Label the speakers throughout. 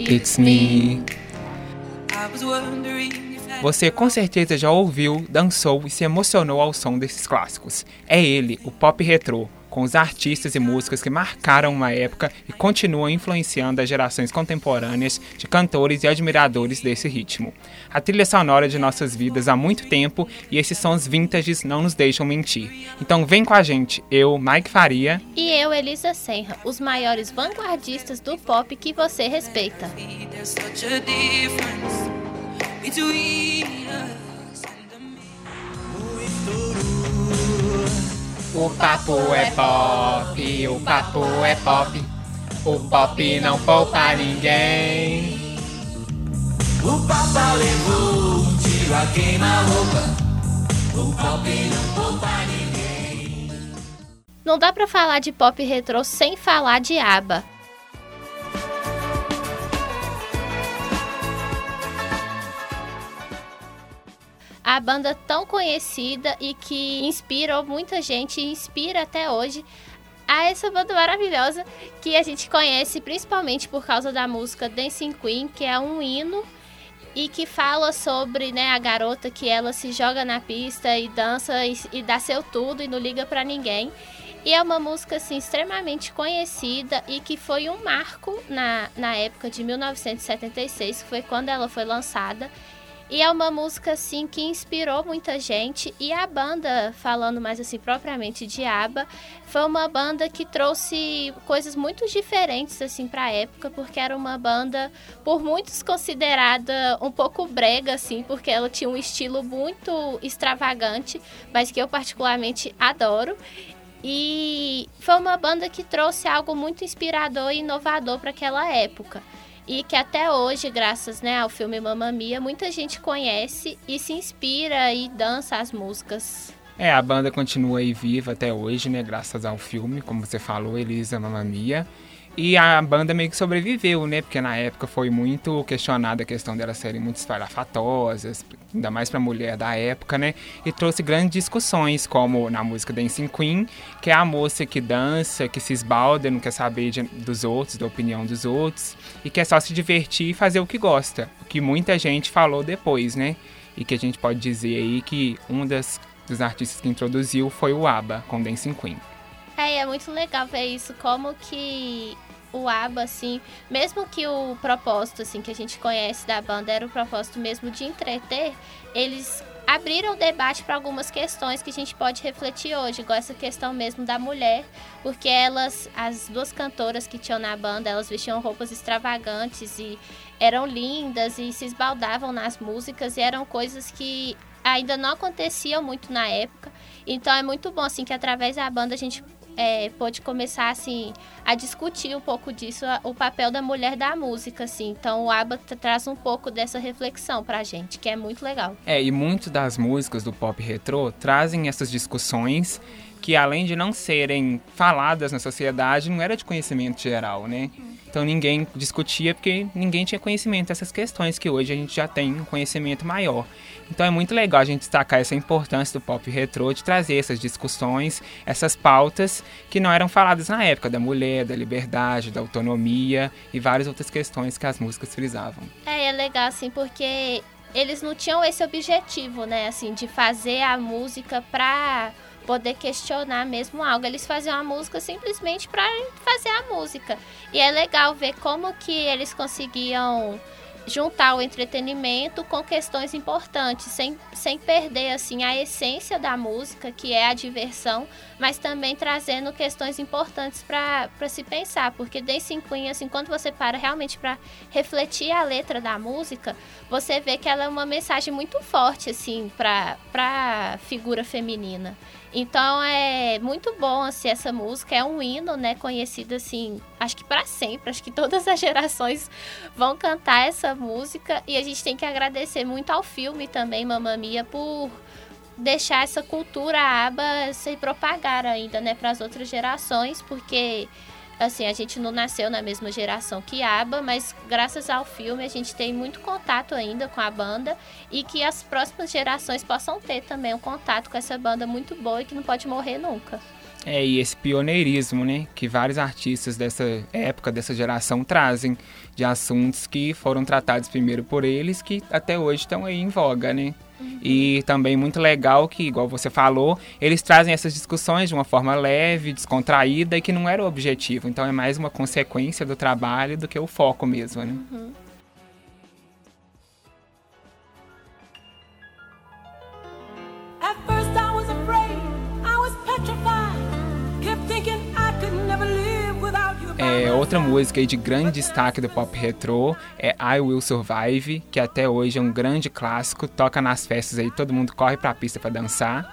Speaker 1: It's me. Você com certeza já ouviu, dançou e se emocionou ao som desses clássicos. É ele, o pop retrô, com os artistas e músicas que marcaram uma época e continuam influenciando as gerações contemporâneas de cantores e admiradores desse ritmo. A trilha sonora de nossas vidas há muito tempo e esses sons vintages não nos deixam mentir. Então vem com a gente, eu, Mike Faria.
Speaker 2: E eu, Elisa Senra, os maiores vanguardistas do pop que você respeita.
Speaker 1: O papo é pop, o papo é pop. O pop não poupa ninguém.
Speaker 3: O Papa levou um tiro a queima-roupa. O pop não poupa ninguém.
Speaker 2: Não dá pra falar de pop retrô sem falar de ABBA. A banda tão conhecida e que inspirou muita gente e inspira até hoje a essa banda maravilhosa que a gente conhece principalmente por causa da música Dancing Queen, que é um hino e que fala sobre né, a garota que ela se joga na pista e dança e, e dá seu tudo e não liga para ninguém. E é uma música assim, extremamente conhecida e que foi um marco na, na época de 1976, que foi quando ela foi lançada. E é uma música assim que inspirou muita gente e a banda, falando mais assim propriamente de ABBA, foi uma banda que trouxe coisas muito diferentes assim para a época, porque era uma banda por muitos considerada um pouco brega assim, porque ela tinha um estilo muito extravagante, mas que eu particularmente adoro. E foi uma banda que trouxe algo muito inspirador e inovador para aquela época e que até hoje, graças né, ao filme Mamma Mia, muita gente conhece e se inspira e dança as músicas.
Speaker 1: É, a banda continua aí viva até hoje, né, graças ao filme, como você falou, Elisa Mamma Mia. E a banda meio que sobreviveu, né? Porque na época foi muito questionada a questão delas serem muito espalhafatosas, ainda mais para mulher da época, né? E trouxe grandes discussões, como na música Dancing Queen, que é a moça que dança, que se esbalda, não quer saber de, dos outros, da opinião dos outros, e quer só se divertir e fazer o que gosta. O que muita gente falou depois, né? E que a gente pode dizer aí que um das, dos artistas que introduziu foi o ABBA, com Dancing Queen.
Speaker 2: É, é muito legal ver isso, como que o ABBA, assim, mesmo que o propósito, assim, que a gente conhece da banda era o propósito mesmo de entreter, eles abriram o debate para algumas questões que a gente pode refletir hoje, igual essa questão mesmo da mulher, porque elas, as duas cantoras que tinham na banda, elas vestiam roupas extravagantes e eram lindas e se esbaldavam nas músicas e eram coisas que ainda não aconteciam muito na época. Então é muito bom assim que através da banda a gente é, pôde começar assim a discutir um pouco disso, o papel da mulher da música, assim. Então o ABBA traz um pouco dessa reflexão pra gente, que é muito legal.
Speaker 1: É, e muitas das músicas do pop retrô trazem essas discussões que além de não serem faladas na sociedade, não era de conhecimento geral, né? Então ninguém discutia porque ninguém tinha conhecimento dessas questões que hoje a gente já tem um conhecimento maior. Então é muito legal a gente destacar essa importância do pop retrô de trazer essas discussões, essas pautas que não eram faladas na época da mulher, da liberdade, da autonomia e várias outras questões que as músicas frisavam.
Speaker 2: É, é legal assim porque eles não tinham esse objetivo, né, assim, de fazer a música pra poder questionar mesmo algo. Eles faziam a música simplesmente para fazer a música. E é legal ver como que eles conseguiam juntar o entretenimento com questões importantes, sem, sem perder assim a essência da música, que é a diversão, mas também trazendo questões importantes para se pensar, porque Dancing Queen, assim, quando você para realmente para refletir a letra da música, você vê que ela é uma mensagem muito forte assim para a figura feminina. Então é muito bom assim essa música, é um hino, né, conhecido assim, acho que para sempre, acho que todas as gerações vão cantar essa música. E a gente tem que agradecer muito ao filme também Mamma Mia por deixar essa cultura aba se propagar ainda, né, para as outras gerações, porque assim, a gente não nasceu na mesma geração que ABBA, mas graças ao filme a gente tem muito contato ainda com a banda e que as próximas gerações possam ter também um contato com essa banda muito boa e que não pode morrer nunca.
Speaker 1: É, e esse pioneirismo, né, que vários artistas dessa época, dessa geração trazem, de assuntos que foram tratados primeiro por eles, que até hoje estão aí em voga, né? E também muito legal que, igual você falou, eles trazem essas discussões de uma forma leve, descontraída e que não era o objetivo. Então é mais uma consequência do trabalho do que o foco mesmo, né?
Speaker 3: At
Speaker 1: outra música de grande destaque do pop retrô é I Will Survive, que até hoje é um grande clássico, toca nas festas aí, todo mundo corre pra pista pra dançar.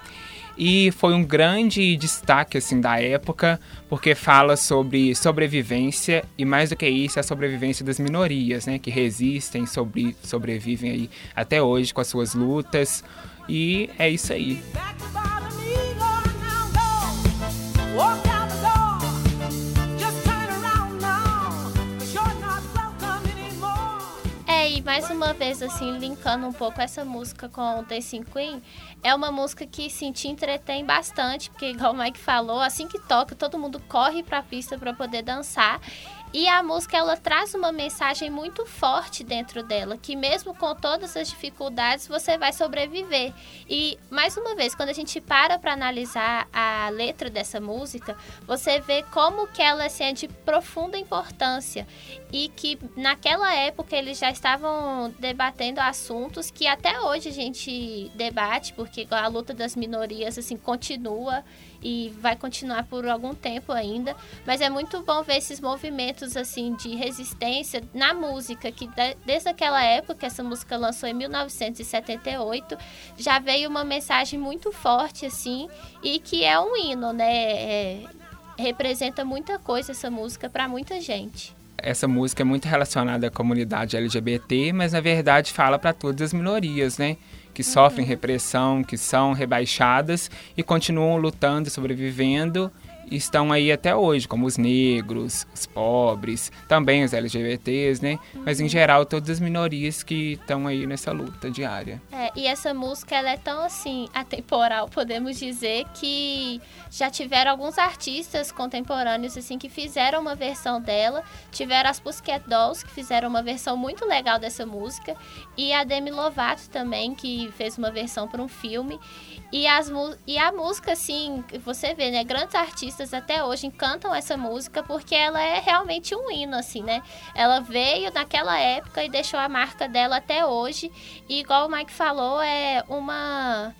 Speaker 1: E foi um grande destaque assim da época, porque fala sobre sobrevivência e mais do que isso, a sobrevivência das minorias, né, que resistem, sobre, sobrevivem aí até hoje com as suas lutas. E é isso aí.
Speaker 3: Back
Speaker 2: mais uma vez, assim, linkando um pouco essa música com o Dancing Queen, é uma música que, sim, te entretém bastante, porque, igual o Mike falou, assim que toca, todo mundo corre pra pista pra poder dançar. E a música, ela traz uma mensagem muito forte dentro dela, que mesmo com todas as dificuldades, você vai sobreviver. E, mais uma vez, quando a gente para pra analisar a letra dessa música, você vê como que ela assim, é de profunda importância e que naquela época eles já estavam debatendo assuntos que até hoje a gente debate, porque a luta das minorias assim continua e vai continuar por algum tempo ainda, mas é muito bom ver esses movimentos assim de resistência na música, que de- desde aquela época, essa música lançou em 1978, já veio uma mensagem muito forte assim e que é um hino, né? É- representa muita coisa essa música para muita gente.
Speaker 1: essa música é muito relacionada à comunidade LGBT, mas na verdade fala para todas as minorias, né? Que sofrem repressão, que são rebaixadas e continuam lutando, sobrevivendo estão aí até hoje, como os negros, os pobres, também os LGBTs, né? Mas em geral todas as minorias que estão aí nessa luta diária.
Speaker 2: É, e essa música ela é tão assim atemporal, podemos dizer que já tiveram alguns artistas contemporâneos assim que fizeram uma versão dela. Tiveram as Pussycat Dolls que fizeram uma versão muito legal dessa música e a Demi Lovato também que fez uma versão para um filme. E, as, e a música, assim, você vê, né? Grandes artistas até hoje cantam essa música porque ela é realmente um hino, assim, né? Ela veio naquela época e deixou a marca dela até hoje. E igual o Mike falou, é uma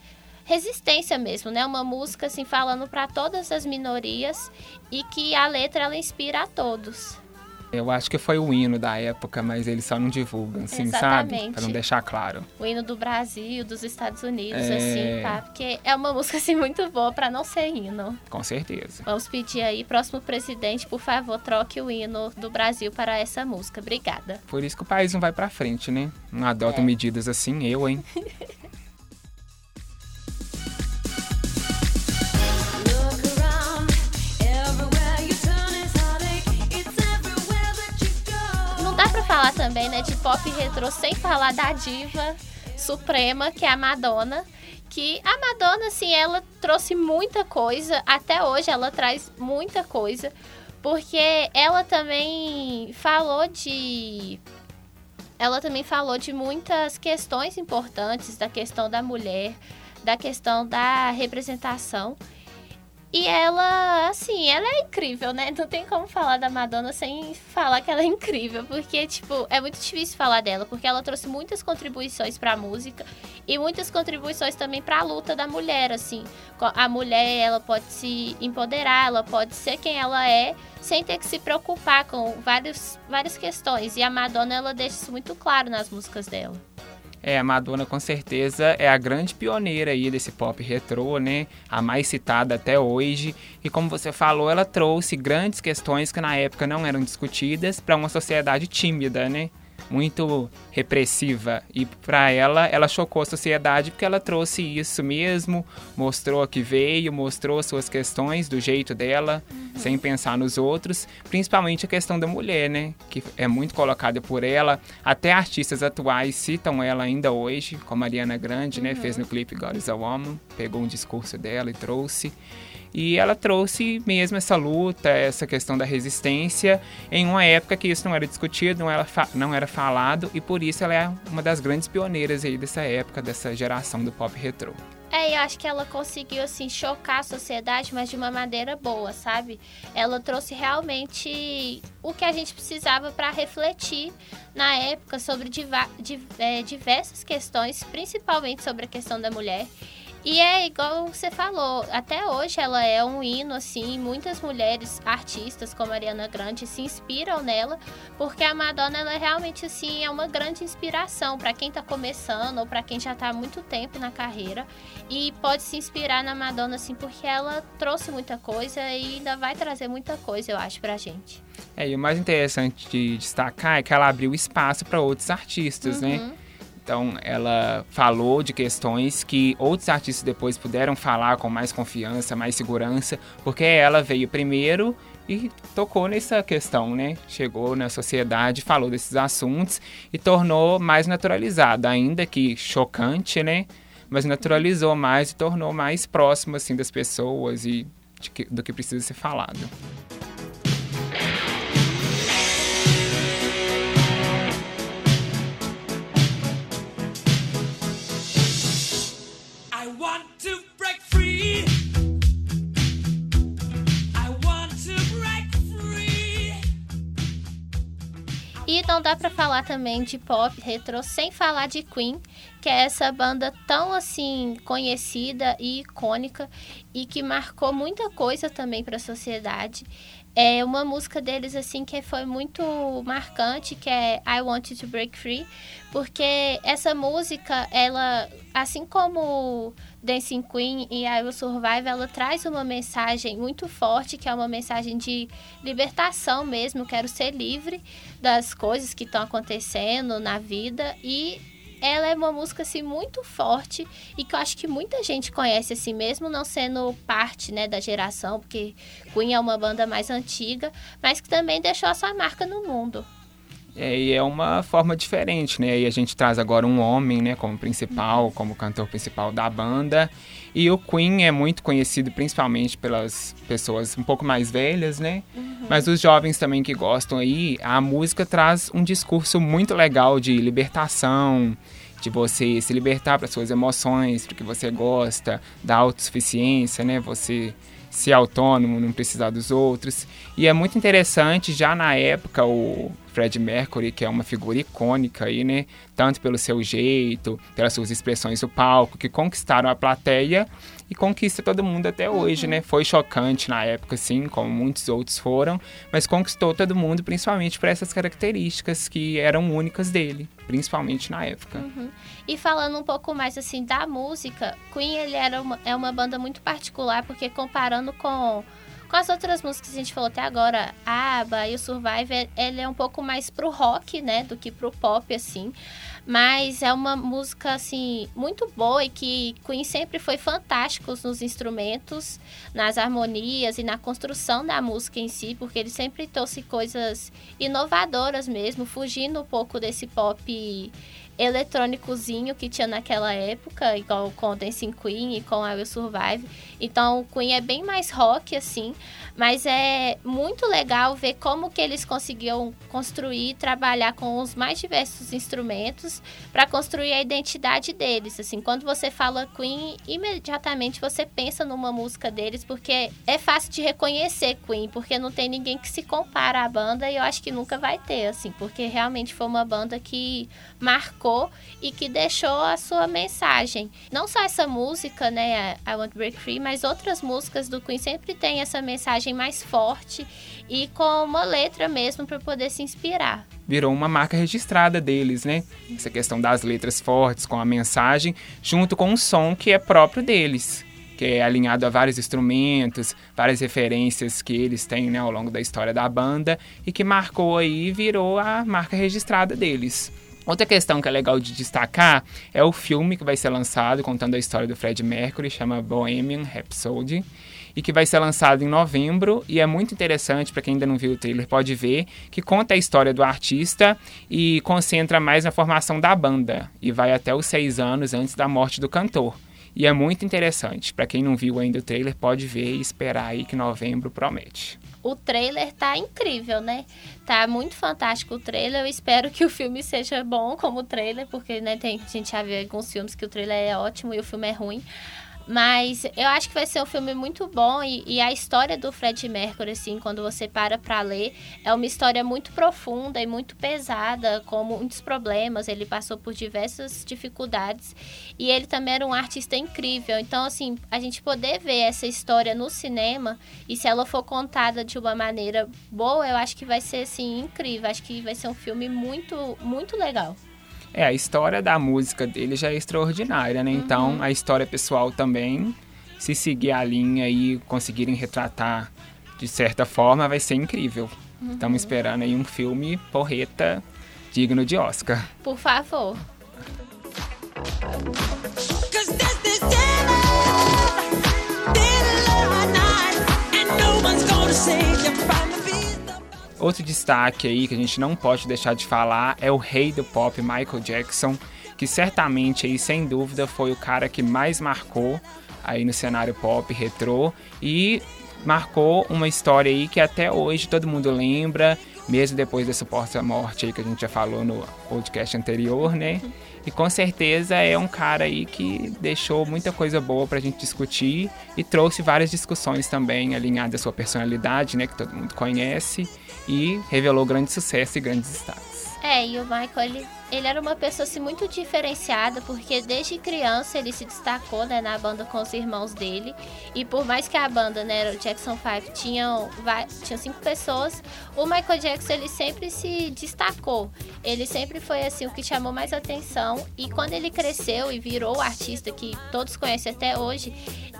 Speaker 2: resistência mesmo, né? Uma música, assim, falando para todas as minorias e que a letra, ela inspira a todos.
Speaker 1: Eu acho que foi o hino da época, mas eles só não divulgam, assim, sabe?
Speaker 2: Exatamente.
Speaker 1: Para não deixar claro.
Speaker 2: O hino do Brasil, dos Estados Unidos,
Speaker 1: É.
Speaker 2: assim, tá? Porque é uma música, assim, muito boa para não ser hino.
Speaker 1: Com certeza.
Speaker 2: Vamos pedir aí, próximo presidente, por favor, troque o hino do Brasil para essa música. Obrigada.
Speaker 1: Por isso que o país não vai pra frente, né? Não adota
Speaker 2: É.
Speaker 1: medidas assim, eu, hein?
Speaker 2: falar também, né, de pop retrô sem falar da diva suprema, que é a Madonna. Que a Madonna, assim, ela trouxe muita coisa. Até hoje ela traz muita coisa. Porque ela também falou de. Ela também falou de muitas questões importantes da questão da mulher, da questão da representação. E ela, assim, ela é incrível, né? Não tem como falar da Madonna sem falar que ela é incrível, porque, tipo, é muito difícil falar dela, porque ela trouxe muitas contribuições pra música e muitas contribuições também pra luta da mulher, assim. A mulher, ela pode se empoderar, ela pode ser quem ela é, sem ter que se preocupar com vários, várias questões. E a Madonna, ela deixa isso muito claro nas músicas dela.
Speaker 1: É, a Madonna com certeza é a grande pioneira aí desse pop retrô, né? A mais citada até hoje. E como você falou, ela trouxe grandes questões que na época não eram discutidas para uma sociedade tímida, né? Muito repressiva. E para ela, ela chocou a sociedade porque ela trouxe isso mesmo, mostrou que veio, mostrou suas questões do jeito dela, sem pensar nos outros, principalmente a questão da mulher, né? Que é muito colocada por ela. Até artistas atuais citam ela ainda hoje, como a Ariana Grande, né? Fez no clipe God is a Woman, pegou um discurso dela e trouxe. E ela trouxe mesmo essa luta, essa questão da resistência, em uma época que isso não era discutido, não era, não era falado, e por isso ela é uma das grandes pioneiras aí dessa época, dessa geração do pop retrô.
Speaker 2: É, eu acho que ela conseguiu, assim, chocar a sociedade, mas de uma maneira boa, sabe? Ela trouxe realmente o que a gente precisava para refletir na época sobre é, diversas questões, principalmente sobre a questão da mulher. E é igual você falou, até hoje ela é um hino, assim, muitas mulheres artistas como a Ariana Grande se inspiram nela, porque a Madonna, ela realmente, assim, é uma grande inspiração para quem tá começando ou para quem já tá há muito tempo na carreira e pode se inspirar na Madonna, assim, porque ela trouxe muita coisa e ainda vai trazer muita coisa, eu acho, pra gente.
Speaker 1: É, e o mais interessante de destacar é que ela abriu espaço para outros artistas, né? Então, ela falou de questões que outros artistas depois puderam falar com mais confiança, mais segurança, porque ela veio primeiro e tocou nessa questão, né? Chegou na sociedade, falou desses assuntos e tornou mais naturalizado, ainda que chocante, né? Mas naturalizou mais e tornou mais próximo, assim, das pessoas e que- do que precisa ser falado.
Speaker 2: E não dá pra falar também de pop retrô sem falar de Queen, que é essa banda tão assim conhecida e icônica e que marcou muita coisa também pra sociedade. É uma música deles assim que foi muito marcante, que é I Want You to Break Free, porque essa música, ela assim como Dancing Queen e I Will Survive, ela traz uma mensagem muito forte, que é uma mensagem de libertação mesmo, quero ser livre das coisas que estão acontecendo na vida e ela é uma música assim muito forte e que eu acho que muita gente conhece assim mesmo não sendo parte, né, da geração, porque Queen é uma banda mais antiga, mas que também deixou a sua marca no mundo.
Speaker 1: É, e é uma forma diferente, né? E a gente traz agora um homem, né, como principal, como cantor principal da banda. E o Queen é muito conhecido principalmente pelas pessoas um pouco mais velhas, né? Mas os jovens também que gostam aí, a música traz um discurso muito legal de libertação, de você se libertar para suas emoções, do que você gosta, da autossuficiência, né? Você ser autônomo, não precisar dos outros. E é muito interessante, já na época, o Fred Mercury, que é uma figura icônica aí, né? Tanto pelo seu jeito, pelas suas expressões no palco, que conquistaram a plateia e conquista todo mundo até hoje, né? Foi chocante na época, sim, como muitos outros foram, mas conquistou todo mundo, principalmente por essas características que eram únicas dele, principalmente na época.
Speaker 2: E falando um pouco mais assim da música, Queen ele era uma, é uma banda muito particular, porque comparando com, com as outras músicas que a gente falou até agora, ABBA e o Survivor, ele é um pouco mais pro rock, né, do que pro pop, assim. Mas é uma música, assim, muito boa e que Queen sempre foi fantásticos nos instrumentos, nas harmonias e na construção da música em si, porque ele sempre trouxe coisas inovadoras mesmo, fugindo um pouco desse pop eletrônicozinho que tinha naquela época, igual com Dancing Queen e com I Will Survive. Então, o Queen é bem mais rock, assim, mas é muito legal ver como que eles conseguiam construir e trabalhar com os mais diversos instrumentos para construir a identidade deles. Assim, quando você fala Queen, imediatamente você pensa numa música deles, porque é fácil de reconhecer Queen, porque não tem ninguém que se compara à banda e eu acho que nunca vai ter, assim, porque realmente foi uma banda que marcou e que deixou a sua mensagem. Não só essa música, né, I Want to Break Free, mas outras músicas do Queen sempre tem essa mensagem mais forte e com uma letra mesmo para poder se inspirar.
Speaker 1: virou uma marca registrada deles, né? Essa questão das letras fortes com a mensagem, junto com um som que é próprio deles. que é alinhado a vários instrumentos, várias referências que eles têm né, ao longo da história da banda e que marcou aí e virou a marca registrada deles. Outra questão que é legal de destacar é o filme que vai ser lançado contando a história do Fred Mercury, chama Bohemian Rhapsody, e que vai ser lançado em novembro e é muito interessante para quem ainda não viu o trailer pode ver que conta a história do artista e concentra mais na formação da banda e vai até os seis anos antes da morte do cantor. E é muito interessante. Para quem não viu ainda o trailer, pode ver e esperar aí que novembro promete.
Speaker 2: O trailer tá incrível, né? Tá muito fantástico o trailer. Eu espero que o filme seja bom como o trailer, porque né, tem, a gente já viu alguns filmes que o trailer é ótimo e o filme é ruim. Mas eu acho que vai ser um filme muito bom e, e, a história do Fred Mercury, assim, quando você para pra ler, é uma história muito profunda e muito pesada, com muitos problemas. Ele passou por diversas dificuldades e ele também era um artista incrível. Então, assim, a gente poder ver essa história no cinema e se ela for contada de uma maneira boa, eu acho que vai ser, assim, incrível. Acho que vai ser um filme muito, muito legal.
Speaker 1: É, a história da música dele já é extraordinária, né? Então,
Speaker 2: Uhum.
Speaker 1: a história pessoal também, se seguir a linha e conseguirem retratar de certa forma, vai ser incrível.
Speaker 2: Uhum.
Speaker 1: Estamos esperando aí um filme porreta digno de Oscar.
Speaker 2: Por favor.
Speaker 3: Cause
Speaker 1: Outro destaque aí que a gente não pode deixar de falar é o rei do pop Michael Jackson, que certamente aí sem dúvida foi o cara que mais marcou aí no cenário pop retrô e marcou uma história aí que até hoje todo mundo lembra, mesmo depois da suposta morte aí que a gente já falou no podcast anterior, né? E com certeza é um cara aí que deixou muita coisa boa pra gente discutir e trouxe várias discussões também alinhadas à sua personalidade, né, que todo mundo conhece, e revelou grande sucesso e grandes destaques.
Speaker 2: É, e o Michael, ele, ele era uma pessoa assim, muito diferenciada, porque desde criança ele se destacou né, na banda com os irmãos dele. E por mais que a banda, né, o Jackson 5, tinham, vai- tinham cinco pessoas, o Michael Jackson ele sempre se destacou. Ele sempre foi assim o que chamou mais atenção. E quando ele cresceu e virou o artista que todos conhecem até hoje,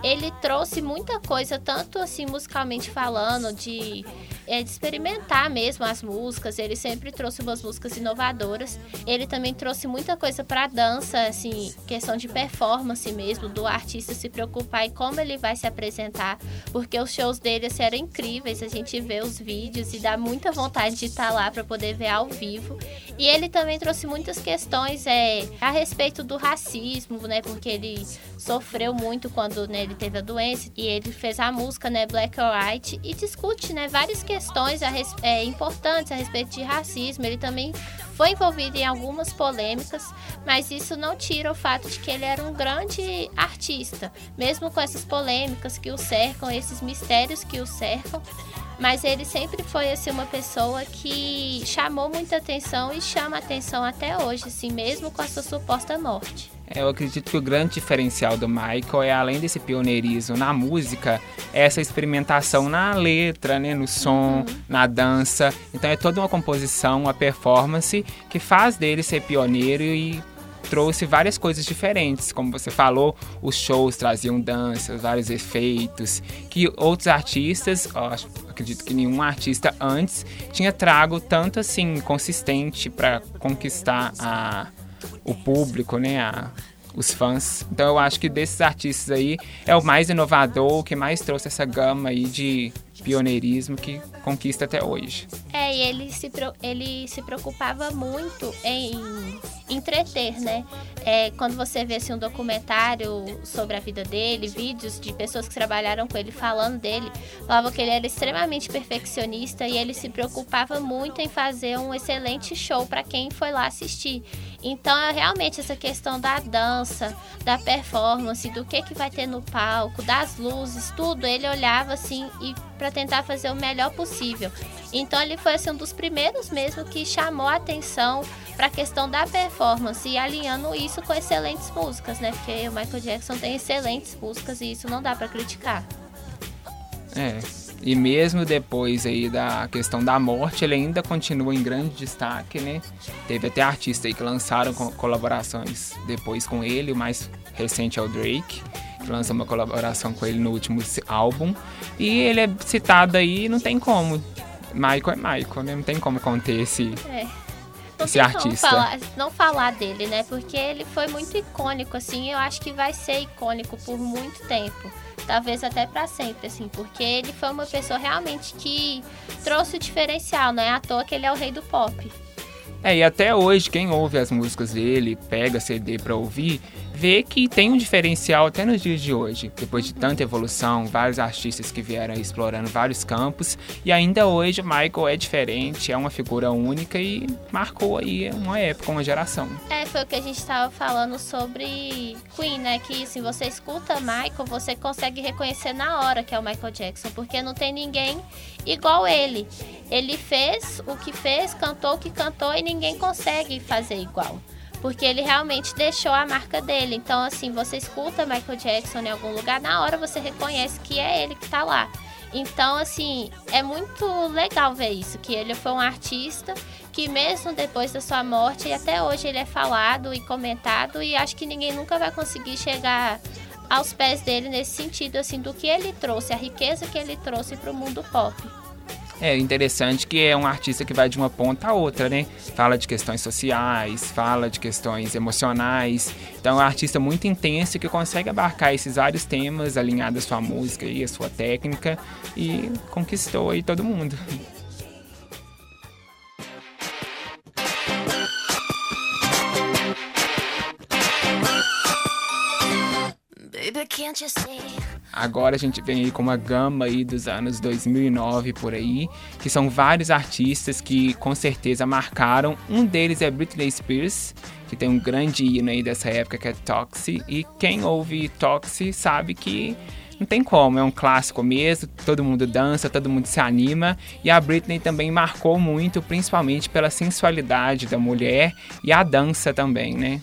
Speaker 2: ele trouxe muita coisa, tanto assim musicalmente falando, de é, de experimentar mesmo as músicas. Ele sempre trouxe umas músicas inovadoras. Ele também trouxe muita coisa para dança, assim, questão de performance mesmo, do artista se preocupar em como ele vai se apresentar, porque os shows dele assim, eram incríveis. A gente vê os vídeos e dá muita vontade de estar lá para poder ver ao vivo. E ele também trouxe muitas questões é, a respeito do racismo, né? Porque ele sofreu muito quando né, ele teve a doença e ele fez a música, né, Black or White, e discute, né, várias questões a é, importantes a respeito de racismo. Ele também foi envolvido em algumas polêmicas, mas isso não tira o fato de que ele era um grande artista, mesmo com essas polêmicas que o cercam, esses mistérios que o cercam. Mas ele sempre foi assim uma pessoa que chamou muita atenção e chama atenção até hoje, assim, mesmo com a sua suposta morte.
Speaker 1: Eu acredito que o grande diferencial do Michael é, além desse pioneirismo na música, é essa experimentação na letra, né, no som, na dança. Então é toda uma composição, uma performance que faz dele ser pioneiro e trouxe várias coisas diferentes. Como você falou, os shows traziam danças, vários efeitos, que outros artistas, ó, acredito que nenhum artista antes tinha trago tanto assim consistente para conquistar a o público, né, a- os fãs. Então eu acho que desses artistas aí é o mais inovador, o que mais trouxe essa gama aí de pioneirismo que conquista até hoje.
Speaker 2: É, e ele se, ele se preocupava muito em entreter, né? É, quando você vê assim, um documentário sobre a vida dele, vídeos de pessoas que trabalharam com ele falando dele, falavam que ele era extremamente perfeccionista e ele se preocupava muito em fazer um excelente show para quem foi lá assistir. Então, é realmente essa questão da dança, da performance, do que que vai ter no palco, das luzes, tudo, ele olhava assim e para tentar fazer o melhor possível. Então ele foi assim, um dos primeiros mesmo que chamou a atenção para a questão da performance e alinhando isso com excelentes músicas, né? Porque o Michael Jackson tem excelentes músicas e isso não dá para criticar.
Speaker 1: É. E mesmo depois aí da questão da morte, ele ainda continua em grande destaque, né? Teve até artistas aí que lançaram co- colaborações depois com ele, o mais recente é o Drake. que lançou uma colaboração com ele no último álbum. E ele é citado aí, não tem como. Michael é Michael, né? Não tem como conter esse.
Speaker 2: É. Não
Speaker 1: Esse artista.
Speaker 2: falar, não falar dele, né? Porque ele foi muito icônico, assim. Eu acho que vai ser icônico por muito tempo. Talvez até pra sempre, assim. Porque ele foi uma pessoa realmente que trouxe o diferencial. Não é à toa que ele é o rei do pop.
Speaker 1: É, e até hoje, quem ouve as músicas dele, pega CD pra ouvir, vê que tem um diferencial até nos dias de hoje. Depois de tanta evolução, vários artistas que vieram explorando vários campos, e ainda hoje o Michael é diferente, é uma figura única e marcou aí uma época, uma geração.
Speaker 2: É, foi o que a gente tava falando sobre Queen, né? Que se você escuta Michael, você consegue reconhecer na hora que é o Michael Jackson, porque não tem ninguém igual ele. Ele fez o que fez, cantou o que cantou e ninguém consegue fazer igual. Porque ele realmente deixou a marca dele. Então, assim, você escuta Michael Jackson em algum lugar, na hora você reconhece que é ele que tá lá. Então, assim, é muito legal ver isso, que ele foi um artista que mesmo depois da sua morte, e até hoje ele é falado e comentado, e acho que ninguém nunca vai conseguir chegar aos pés dele nesse sentido, assim, do que ele trouxe, a riqueza que ele trouxe para o mundo pop.
Speaker 1: É interessante que é um artista que vai de uma ponta a outra, né? Fala de questões sociais, fala de questões emocionais. Então é um artista muito intenso que consegue abarcar esses vários temas alinhados à sua música e à sua técnica e conquistou aí todo mundo. Agora a gente vem aí com uma gama aí dos anos 2009 por aí, que são vários artistas que com certeza marcaram. Um deles é Britney Spears, que tem um grande hino aí dessa época que é Toxic, e quem ouve Toxic sabe que não tem como, é um clássico mesmo, todo mundo dança, todo mundo se anima, e a Britney também marcou muito, principalmente pela sensualidade da mulher e a dança também, né?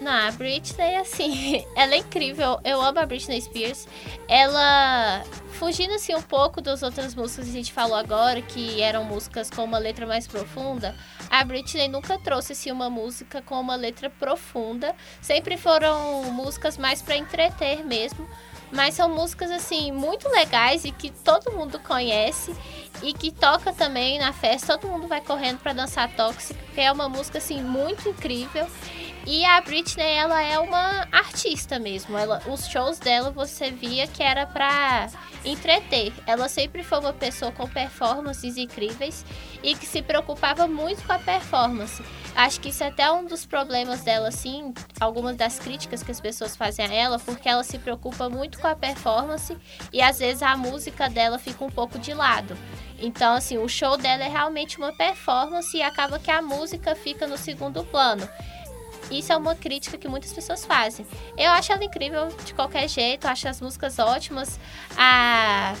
Speaker 2: Não, a Britney, assim, ela é incrível. Eu amo a Britney Spears. Ela, fugindo assim um pouco das outras músicas que a gente falou agora, que eram músicas com uma letra mais profunda, a Britney nunca trouxe assim, uma música com uma letra profunda. Sempre foram músicas mais para entreter mesmo. Mas são músicas assim muito legais e que todo mundo conhece e que toca também na festa. Todo mundo vai correndo para dançar Toxic, que é uma música assim muito incrível. E a Britney, ela é uma artista mesmo. Ela, os shows dela você via que era pra entreter. Ela sempre foi uma pessoa com performances incríveis e que se preocupava muito com a performance. Acho que isso é até um dos problemas dela, assim, algumas das críticas que as pessoas fazem a ela, porque ela se preocupa muito com a performance e às vezes a música dela fica um pouco de lado. Então, assim, o show dela é realmente uma performance e acaba que a música fica no segundo plano. Isso é uma crítica que muitas pessoas fazem. Eu acho ela incrível de qualquer jeito, acho as músicas ótimas, a...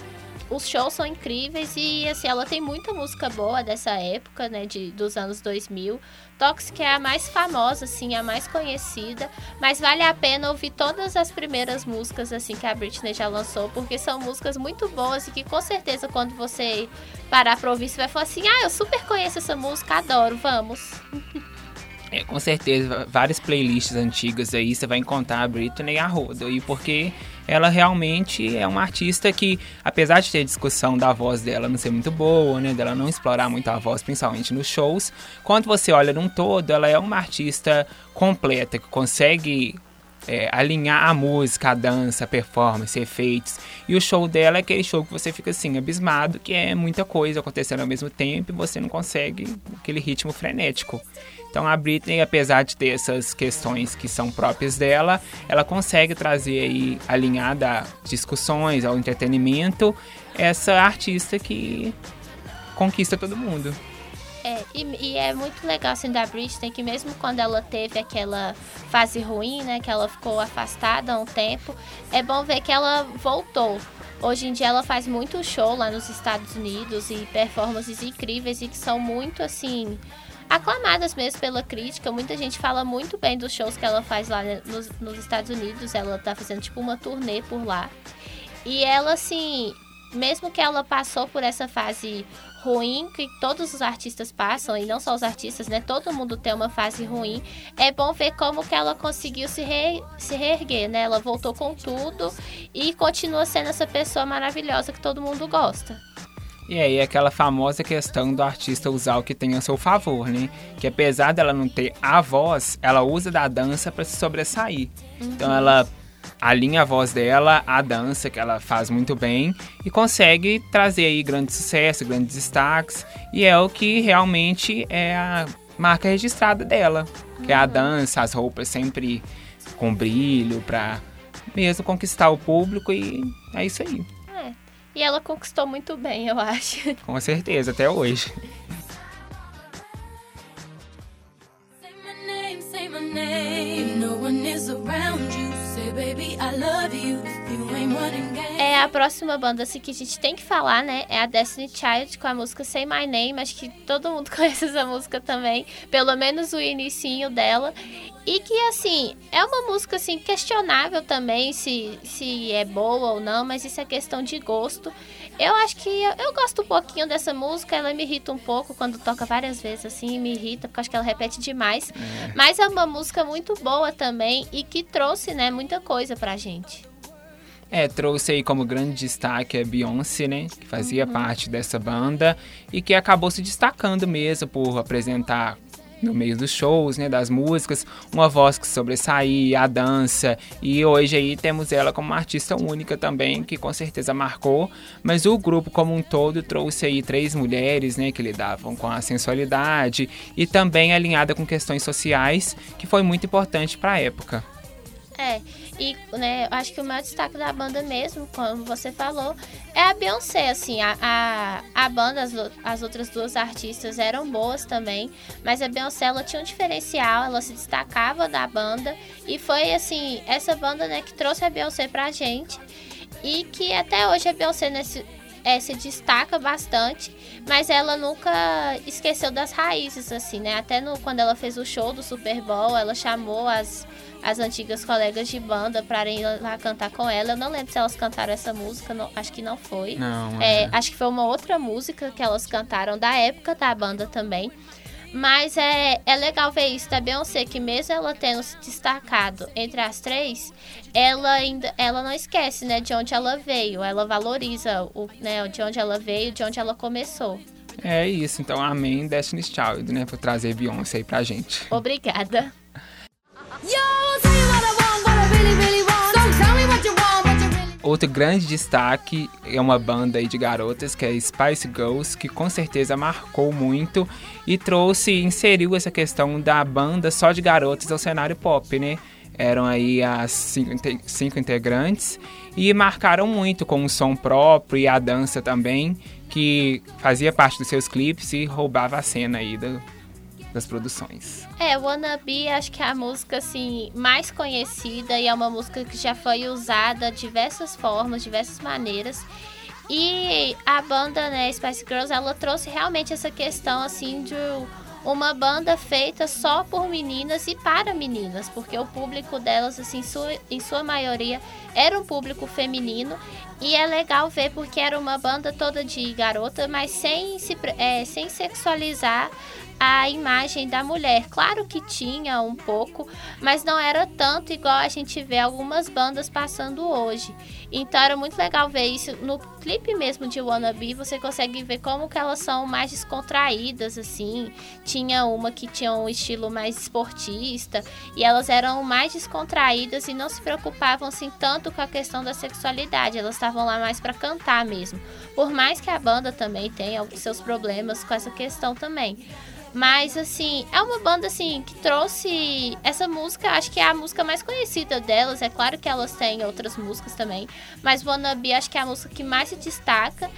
Speaker 2: os shows são incríveis e assim, ela tem muita música boa dessa época, né, de, dos anos 2000. Toxic é a mais famosa, assim, a mais conhecida, mas vale a pena ouvir todas as primeiras músicas, assim, que a Britney já lançou, porque são músicas muito boas e que com certeza quando você parar pra ouvir, você vai falar assim, ah, eu super conheço essa música, adoro, vamos.
Speaker 1: É, com certeza, várias playlists antigas aí você vai encontrar a Britney a rodo. E porque ela realmente é uma artista que, apesar de ter discussão da voz dela não ser muito boa, né? Dela não explorar muito a voz, principalmente nos shows, quando você olha num todo, ela é uma artista completa, que consegue é, alinhar a música, a dança, a performance, efeitos. E o show dela é aquele show que você fica assim, abismado, que é muita coisa acontecendo ao mesmo tempo e você não consegue aquele ritmo frenético. Então a Britney, apesar de ter essas questões que são próprias dela, ela consegue trazer aí, alinhada a discussões, ao entretenimento, essa artista que conquista todo mundo.
Speaker 2: É, e, e é muito legal assim da Britney que mesmo quando ela teve aquela fase ruim, né, que ela ficou afastada há um tempo, é bom ver que ela voltou. Hoje em dia ela faz muito show lá nos Estados Unidos e performances incríveis e que são muito assim aclamadas mesmo pela crítica. Muita gente fala muito bem dos shows que ela faz lá né, nos, nos Estados Unidos. Ela tá fazendo tipo uma turnê por lá. E ela assim, mesmo que ela passou por essa fase ruim que todos os artistas passam, e não só os artistas, né? Todo mundo tem uma fase ruim. É bom ver como que ela conseguiu se, re, se reerguer, né? Ela voltou com tudo e continua sendo essa pessoa maravilhosa que todo mundo gosta.
Speaker 1: E aí aquela famosa questão do artista usar o que tem a seu favor, né? Que apesar dela não ter a voz, ela usa da dança para se sobressair. Então ela alinha a voz dela à dança, que ela faz muito bem, e consegue trazer aí grande sucesso, grandes destaques, e é o que realmente é a marca registrada dela, que é a dança, as roupas sempre com brilho, pra mesmo conquistar o público, e é isso aí,
Speaker 2: É. E ela conquistou muito bem, eu acho.
Speaker 1: com certeza, até hoje.
Speaker 4: Say my name, say my name. If no one is around you, baby, I love you.
Speaker 2: É a próxima banda assim, que a gente tem que falar, né? É a Destiny Child com a música Say My Name. Acho que todo mundo conhece essa música também. Pelo menos o inicinho dela. E que, assim, é uma música, assim, questionável também se, se é boa ou não. Mas isso é questão de gosto. Eu acho que eu, eu gosto um pouquinho dessa música. Ela me irrita um pouco quando toca várias vezes, assim. Me irrita, porque eu acho que ela repete demais. Mas é uma música muito boa também. E que trouxe, né, muita coisa pra gente.
Speaker 1: É, trouxe aí como grande destaque a Beyoncé, né? Que fazia parte dessa banda e que acabou se destacando mesmo por apresentar no meio dos shows, né, das músicas, uma voz que sobressaía, a dança, e hoje aí temos ela como uma artista única também, que com certeza marcou, mas o grupo como um todo trouxe aí três mulheres, né, que lidavam com a sensualidade e também alinhada com questões sociais, que foi muito importante para a época.
Speaker 2: É, e né, acho que o maior destaque da banda mesmo, como você falou, é a Beyoncé, assim, a, a, a banda, as, as outras duas artistas eram boas também, mas a Beyoncé, ela tinha um diferencial, ela se destacava da banda, e foi, assim, essa banda, né, que trouxe a Beyoncé pra gente, e que até hoje a Beyoncé nesse, é, se destaca bastante, mas ela nunca esqueceu das raízes, assim, né? Até no, quando ela fez o show do Super Bowl, ela chamou as, as antigas colegas de banda para ir lá cantar com ela. Eu não lembro se elas cantaram essa música, não- acho que não foi.
Speaker 1: Não,
Speaker 2: É, acho que foi uma outra música que elas cantaram da época da banda também. Mas é, é legal ver isso da Beyoncé, que mesmo ela tendo se destacado entre as três, ela ainda ela não esquece, né, de onde ela veio. Ela valoriza o, né, de onde ela veio, de onde ela começou.
Speaker 1: É isso, então amém Destiny's Child, né, por trazer Beyoncé aí pra gente.
Speaker 2: Obrigada.
Speaker 4: Yo,
Speaker 1: Outro grande destaque é uma banda de garotas que é Spice Girls, que com certeza marcou muito e trouxe, inseriu essa questão da banda só de garotas ao cenário pop, né? Eram aí as cinco, cinco integrantes e marcaram muito com o som próprio e a dança também, que fazia parte dos seus clipes e roubava a cena aí do- das produções.
Speaker 2: É, Wannabe acho que é a música assim mais conhecida e é uma música que já foi usada de diversas formas, diversas maneiras. E a banda, né, Spice Girls, ela trouxe realmente essa questão assim de uma banda feita só por meninas e para meninas, porque o público delas, assim, sua- em sua maioria, era um público feminino. E é legal ver porque era uma banda toda de garota, mas sem, se, é, sem sexualizar a imagem da mulher. Claro que tinha um pouco, mas não era tanto igual a gente vê algumas bandas passando hoje. Então era muito legal ver isso no clipe mesmo de Wannabe, você consegue ver como que elas são mais descontraídas assim. Tinha uma que tinha um estilo mais esportista e elas eram mais descontraídas e não se preocupavam assim tanto com a questão da sexualidade. Elas estavam lá mais para cantar mesmo. Por mais que a banda também tenha seus problemas com essa questão também. Mas, assim, é uma banda, assim, que trouxe essa música, acho que é a música mais conhecida delas. É claro que elas têm outras músicas também. Mas Wannabe acho que é a música que mais se destaca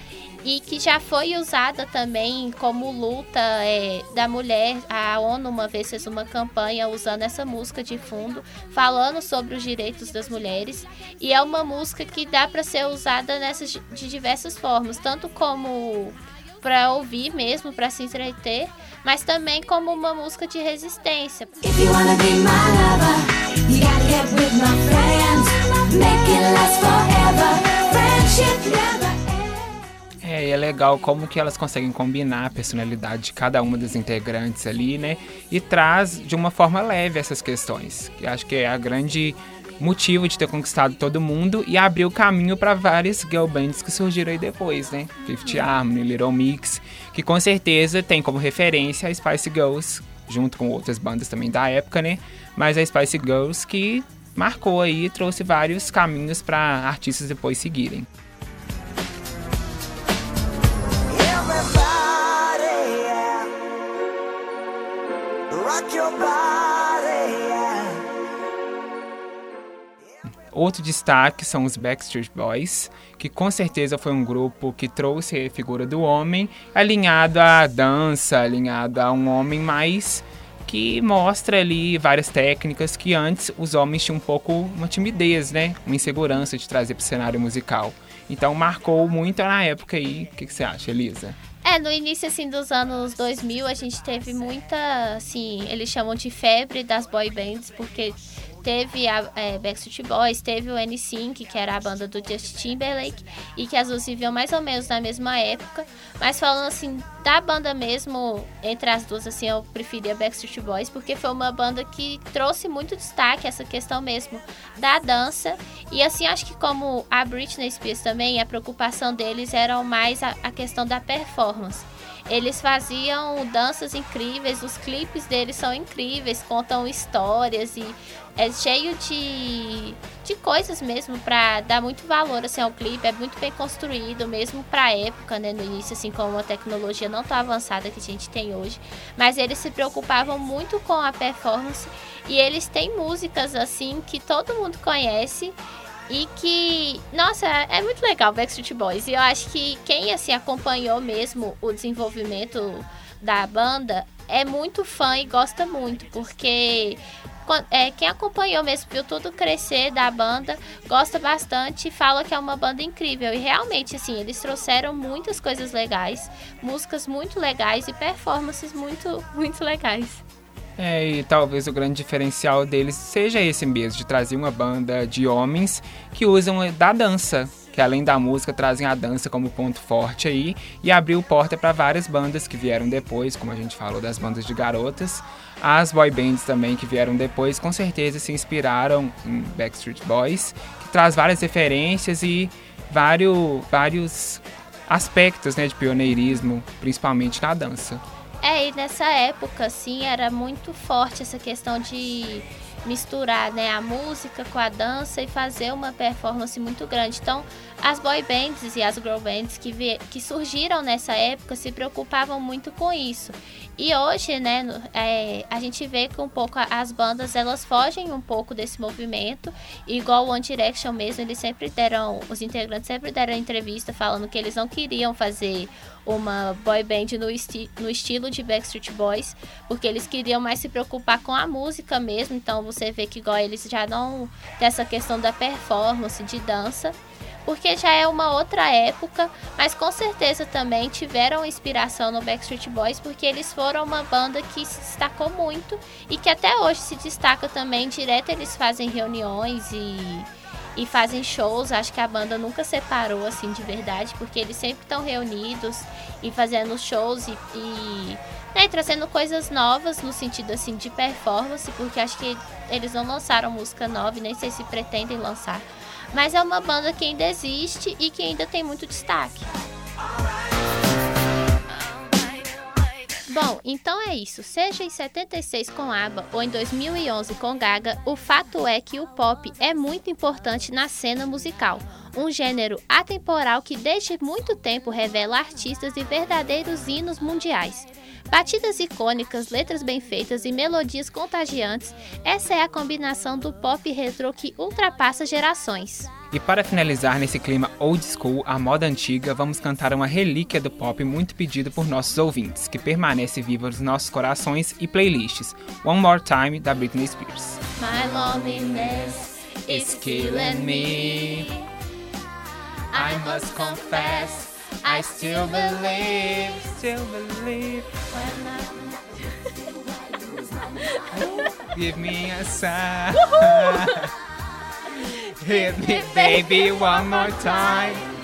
Speaker 2: e que já foi usada também como luta é, da mulher. A ONU uma vez fez uma campanha usando essa música de fundo, falando sobre os direitos das mulheres. E é uma música que dá para ser usada nessas de diversas formas, tanto como para ouvir mesmo, para se entreter, mas também como uma música de resistência.
Speaker 4: If you wanna be my lover, you gotta get with my friends.
Speaker 1: É, é legal como que elas conseguem combinar a personalidade de cada uma das integrantes ali, né? E traz de uma forma leve essas questões. Que acho que é a grande motivo de ter conquistado todo mundo e abriu caminho para várias girl bands que surgiram aí depois, né? Fifth Harmony, Little Mix, que com certeza tem como referência a Spice Girls, junto com outras bandas também da época, né? Mas a Spice Girls que marcou aí e trouxe vários caminhos para artistas depois seguirem. Outro destaque são os Backstreet Boys, que com certeza foi um grupo que trouxe a figura do homem alinhado à dança, alinhado a um homem mais que mostra ali várias técnicas que antes os homens tinham um pouco uma timidez, né? Uma insegurança de trazer para o cenário musical. Então marcou muito na época aí. O que, que você acha, Elisa?
Speaker 2: É, no início, assim, dos anos 2000, a gente teve muita, assim, eles chamam de febre das boy bands, porque teve a é, Backstreet Boys, teve o NSYNC, que era a banda do Justin Timberlake, e que as duas viviam mais ou menos na mesma época. Mas falando, assim, da banda mesmo, entre as duas, assim, eu preferia Backstreet Boys, porque foi uma banda que trouxe muito destaque essa questão mesmo da dança. E, assim, acho que como a Britney Spears também, a preocupação deles era mais a, a questão da performance. Eles faziam danças incríveis, os clipes deles são incríveis, contam histórias e é cheio de, de coisas mesmo pra dar muito valor assim, ao clipe. É muito bem construído, mesmo pra época, né? No início, assim, com uma tecnologia não tão avançada que a gente tem hoje. Mas eles se preocupavam muito com a performance e eles têm músicas assim que todo mundo conhece e que, nossa, é muito legal Backstreet Boys. E eu acho que quem assim acompanhou mesmo o desenvolvimento da banda é muito fã e gosta muito, porque é, quem acompanhou mesmo, viu tudo crescer da banda, gosta bastante e fala que é uma banda incrível. E realmente, assim, eles trouxeram muitas coisas legais, músicas muito legais e performances muito, muito legais.
Speaker 1: É, e talvez o grande diferencial deles seja esse mesmo, de trazer uma banda de homens que usam da dança, que além da música trazem a dança como ponto forte aí, e abriu porta para várias bandas que vieram depois, como a gente falou das bandas de garotas. As boy bands também que vieram depois, com certeza se inspiraram em Backstreet Boys, que traz várias referências e vários, vários aspectos né, de pioneirismo, principalmente na dança.
Speaker 2: É, e nessa época, assim, era muito forte essa questão de misturar né, a música com a dança e fazer uma performance muito grande. Então, as boy bands e as girl bands que, que surgiram nessa época se preocupavam muito com isso. E hoje, né, é, a gente vê que um pouco as bandas, elas fogem um pouco desse movimento, igual o One Direction mesmo, eles sempre deram, os integrantes sempre deram entrevista falando que eles não queriam fazer uma boy band no, esti no estilo de Backstreet Boys, porque eles queriam mais se preocupar com a música mesmo, então você vê que igual eles já não tem essa questão da performance, de dança, porque já é uma outra época, mas com certeza também tiveram inspiração no Backstreet Boys, porque eles foram uma banda que se destacou muito e que até hoje se destaca também, direto eles fazem reuniões e e fazem shows. Acho que a banda nunca separou assim de verdade, porque eles sempre estão reunidos e fazendo shows e, e né, trazendo coisas novas no sentido assim de performance, porque acho que eles não lançaram música nova nem sei se pretendem lançar. Mas é uma banda que ainda existe e que ainda tem muito destaque. Bom, então é isso. Seja em 76 com ABBA ou em 2011 com Gaga, o fato é que o pop é muito importante na cena musical. Um gênero atemporal que desde muito tempo revela artistas e verdadeiros hinos mundiais. Batidas icônicas, letras bem feitas e melodias contagiantes, essa é a combinação do pop retrô que ultrapassa gerações.
Speaker 1: E para finalizar nesse clima old school, a moda antiga, vamos cantar uma relíquia do pop muito pedido por nossos ouvintes, que permanece viva nos nossos corações e playlists. One More Time, da Britney Spears.
Speaker 2: My loneliness is killing me.
Speaker 1: I must confess, I still believe, still believe. Give me a sign. Hit me, baby, one more time.